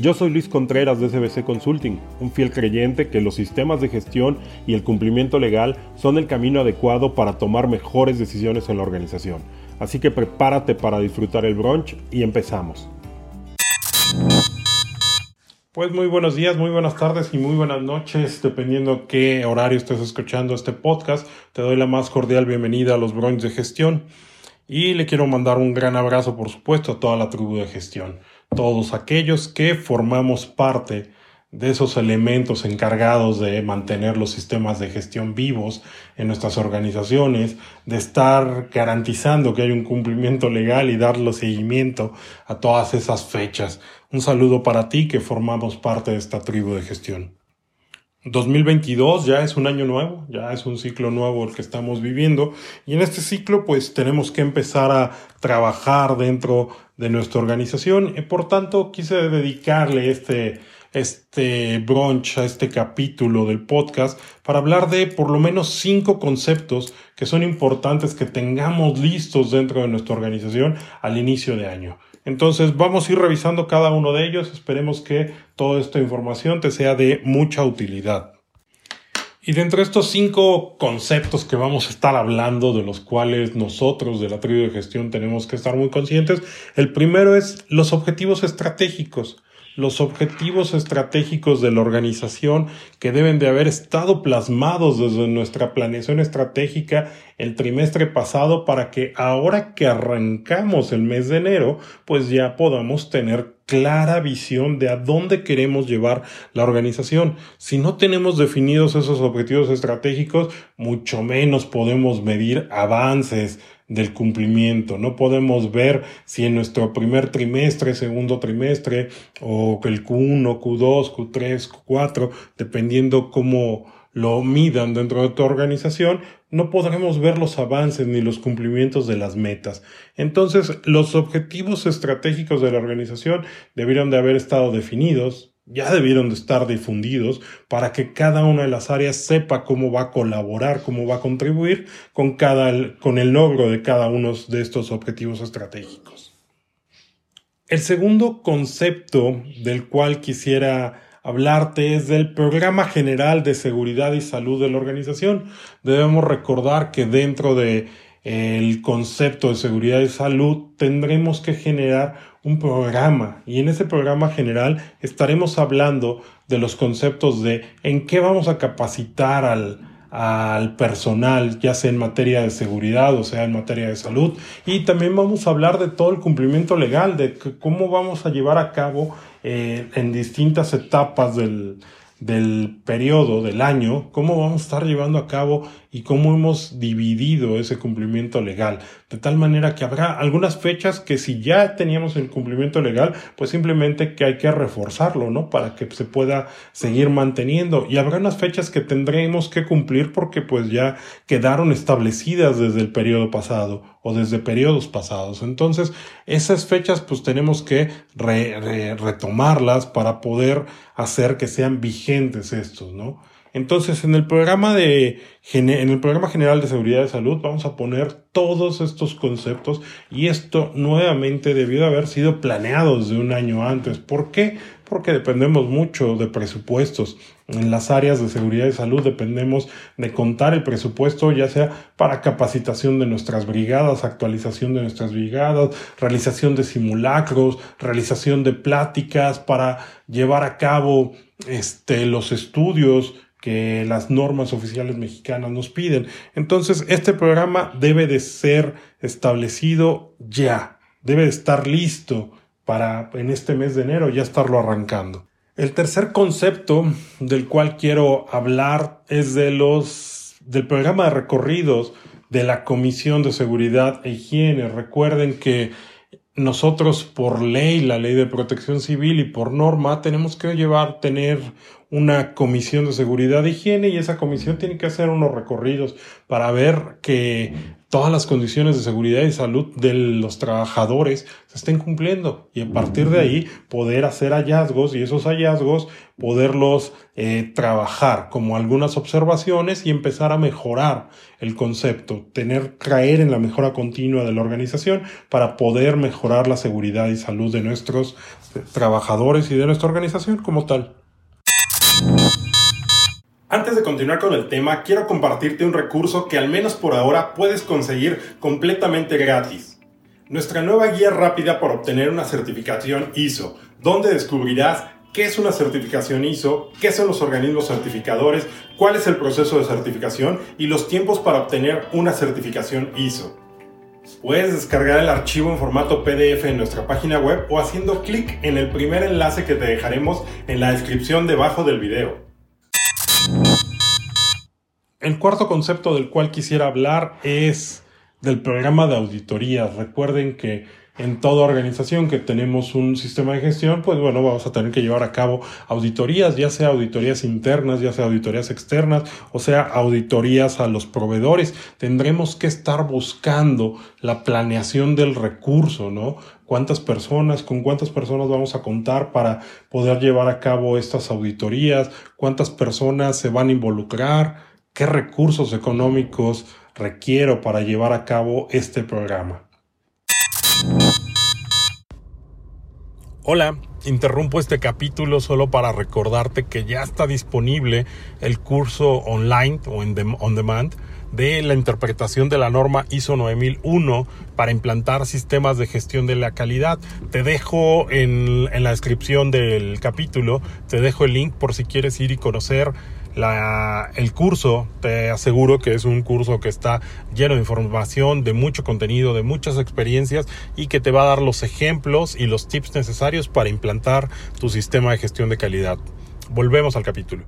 Yo soy Luis Contreras de SBC Consulting, un fiel creyente que los sistemas de gestión y el cumplimiento legal son el camino adecuado para tomar mejores decisiones en la organización. Así que prepárate para disfrutar el brunch y empezamos. Pues muy buenos días, muy buenas tardes y muy buenas noches, dependiendo qué horario estés escuchando este podcast. Te doy la más cordial bienvenida a los brunch de gestión y le quiero mandar un gran abrazo, por supuesto, a toda la tribu de gestión todos aquellos que formamos parte de esos elementos encargados de mantener los sistemas de gestión vivos en nuestras organizaciones, de estar garantizando que hay un cumplimiento legal y darle seguimiento a todas esas fechas. Un saludo para ti que formamos parte de esta tribu de gestión. 2022 ya es un año nuevo, ya es un ciclo nuevo el que estamos viviendo y en este ciclo pues tenemos que empezar a trabajar dentro de nuestra organización y por tanto quise dedicarle este este brunch a este capítulo del podcast para hablar de por lo menos cinco conceptos que son importantes que tengamos listos dentro de nuestra organización al inicio de año. Entonces vamos a ir revisando cada uno de ellos. Esperemos que toda esta información te sea de mucha utilidad. Y de estos cinco conceptos que vamos a estar hablando, de los cuales nosotros de la tribu de gestión tenemos que estar muy conscientes, el primero es los objetivos estratégicos los objetivos estratégicos de la organización que deben de haber estado plasmados desde nuestra planeación estratégica el trimestre pasado para que ahora que arrancamos el mes de enero, pues ya podamos tener clara visión de a dónde queremos llevar la organización. Si no tenemos definidos esos objetivos estratégicos, mucho menos podemos medir avances, del cumplimiento. No podemos ver si en nuestro primer trimestre, segundo trimestre, o el Q1, Q2, Q3, Q4, dependiendo cómo lo midan dentro de tu organización, no podremos ver los avances ni los cumplimientos de las metas. Entonces, los objetivos estratégicos de la organización debieron de haber estado definidos, ya debieron de estar difundidos para que cada una de las áreas sepa cómo va a colaborar, cómo va a contribuir con cada, con el logro de cada uno de estos objetivos estratégicos. El segundo concepto del cual quisiera hablarte es del Programa General de Seguridad y Salud de la organización. Debemos recordar que dentro de el concepto de seguridad y salud tendremos que generar un programa y en ese programa general estaremos hablando de los conceptos de en qué vamos a capacitar al, al personal, ya sea en materia de seguridad o sea en materia de salud. Y también vamos a hablar de todo el cumplimiento legal, de cómo vamos a llevar a cabo eh, en distintas etapas del, del periodo, del año, cómo vamos a estar llevando a cabo y cómo hemos dividido ese cumplimiento legal. De tal manera que habrá algunas fechas que si ya teníamos el cumplimiento legal, pues simplemente que hay que reforzarlo, ¿no? Para que se pueda seguir manteniendo. Y habrá unas fechas que tendremos que cumplir porque pues ya quedaron establecidas desde el periodo pasado o desde periodos pasados. Entonces, esas fechas pues tenemos que retomarlas para poder hacer que sean vigentes estos, ¿no? Entonces, en el programa de en el programa general de seguridad de salud vamos a poner todos estos conceptos y esto nuevamente debió de haber sido planeado desde un año antes. ¿Por qué? Porque dependemos mucho de presupuestos. En las áreas de seguridad y salud dependemos de contar el presupuesto, ya sea para capacitación de nuestras brigadas, actualización de nuestras brigadas, realización de simulacros, realización de pláticas para llevar a cabo este, los estudios que las normas oficiales mexicanas nos piden. Entonces, este programa debe de ser establecido ya, debe de estar listo para en este mes de enero ya estarlo arrancando. El tercer concepto del cual quiero hablar es de los del programa de recorridos de la Comisión de Seguridad e Higiene. Recuerden que nosotros por ley, la ley de protección civil y por norma tenemos que llevar, tener una comisión de seguridad e higiene y esa comisión tiene que hacer unos recorridos para ver que todas las condiciones de seguridad y salud de los trabajadores se estén cumpliendo y a partir de ahí poder hacer hallazgos y esos hallazgos poderlos eh, trabajar como algunas observaciones y empezar a mejorar el concepto, tener, caer en la mejora continua de la organización para poder mejorar la seguridad y salud de nuestros trabajadores y de nuestra organización como tal. Antes de continuar con el tema, quiero compartirte un recurso que al menos por ahora puedes conseguir completamente gratis. Nuestra nueva guía rápida para obtener una certificación ISO, donde descubrirás qué es una certificación ISO, qué son los organismos certificadores, cuál es el proceso de certificación y los tiempos para obtener una certificación ISO. Puedes descargar el archivo en formato PDF en nuestra página web o haciendo clic en el primer enlace que te dejaremos en la descripción debajo del video. El cuarto concepto del cual quisiera hablar es del programa de auditorías. Recuerden que en toda organización que tenemos un sistema de gestión, pues bueno, vamos a tener que llevar a cabo auditorías, ya sea auditorías internas, ya sea auditorías externas, o sea, auditorías a los proveedores. Tendremos que estar buscando la planeación del recurso, ¿no? cuántas personas, con cuántas personas vamos a contar para poder llevar a cabo estas auditorías, cuántas personas se van a involucrar, qué recursos económicos requiero para llevar a cabo este programa. Hola, interrumpo este capítulo solo para recordarte que ya está disponible el curso online o en on demand de la interpretación de la norma ISO 9001 para implantar sistemas de gestión de la calidad. Te dejo en, en la descripción del capítulo, te dejo el link por si quieres ir y conocer el curso, te aseguro que es un curso que está lleno de información, de mucho contenido, de muchas experiencias y que te va a dar los ejemplos y los tips necesarios para implantar tu sistema de gestión de calidad. Volvemos al capítulo.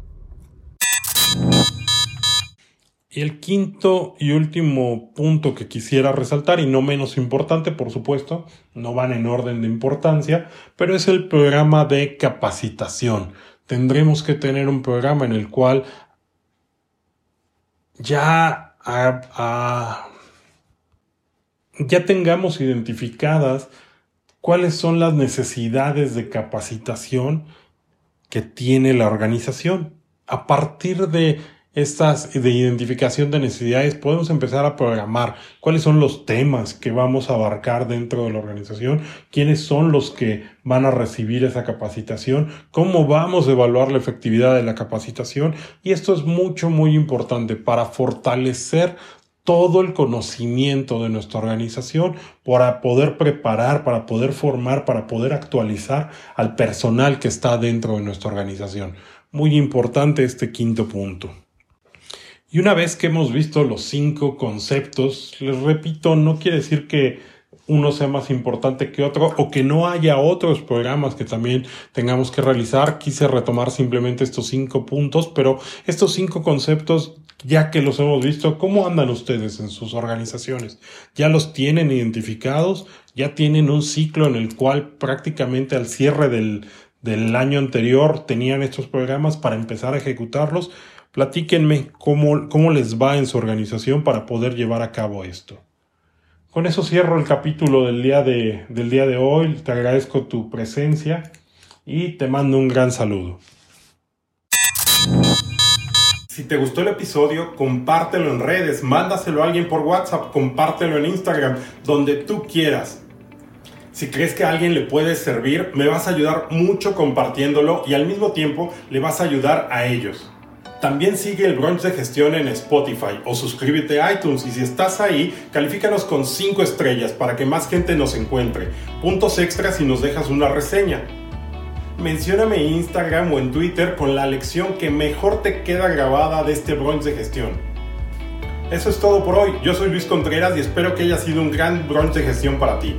Y el quinto y último punto que quisiera resaltar, y no menos importante, por supuesto, no van en orden de importancia, pero es el programa de capacitación tendremos que tener un programa en el cual ya, ya tengamos identificadas cuáles son las necesidades de capacitación que tiene la organización. A partir de estas de identificación de necesidades, podemos empezar a programar cuáles son los temas que vamos a abarcar dentro de la organización, quiénes son los que van a recibir esa capacitación, cómo vamos a evaluar la efectividad de la capacitación y esto es mucho, muy importante para fortalecer todo el conocimiento de nuestra organización para poder preparar, para poder formar, para poder actualizar al personal que está dentro de nuestra organización. Muy importante este quinto punto. Y una vez que hemos visto los cinco conceptos, les repito, no quiere decir que uno sea más importante que otro o que no haya otros programas que también tengamos que realizar. Quise retomar simplemente estos cinco puntos, pero estos cinco conceptos, ya que los hemos visto, ¿cómo andan ustedes en sus organizaciones? ¿Ya los tienen identificados? ¿Ya tienen un ciclo en el cual prácticamente al cierre del, del año anterior tenían estos programas para empezar a ejecutarlos? Platíquenme cómo, cómo les va en su organización para poder llevar a cabo esto. Con eso cierro el capítulo del día de, del día de hoy. Te agradezco tu presencia y te mando un gran saludo. Si te gustó el episodio, compártelo en redes, mándaselo a alguien por WhatsApp, compártelo en Instagram, donde tú quieras. Si crees que a alguien le puede servir, me vas a ayudar mucho compartiéndolo y al mismo tiempo le vas a ayudar a ellos. También sigue el brunch de gestión en Spotify o suscríbete a iTunes y si estás ahí, califícanos con 5 estrellas para que más gente nos encuentre. Puntos extras si nos dejas una reseña. Mencióname en Instagram o en Twitter con la lección que mejor te queda grabada de este brunch de gestión. Eso es todo por hoy. Yo soy Luis Contreras y espero que haya sido un gran brunch de gestión para ti.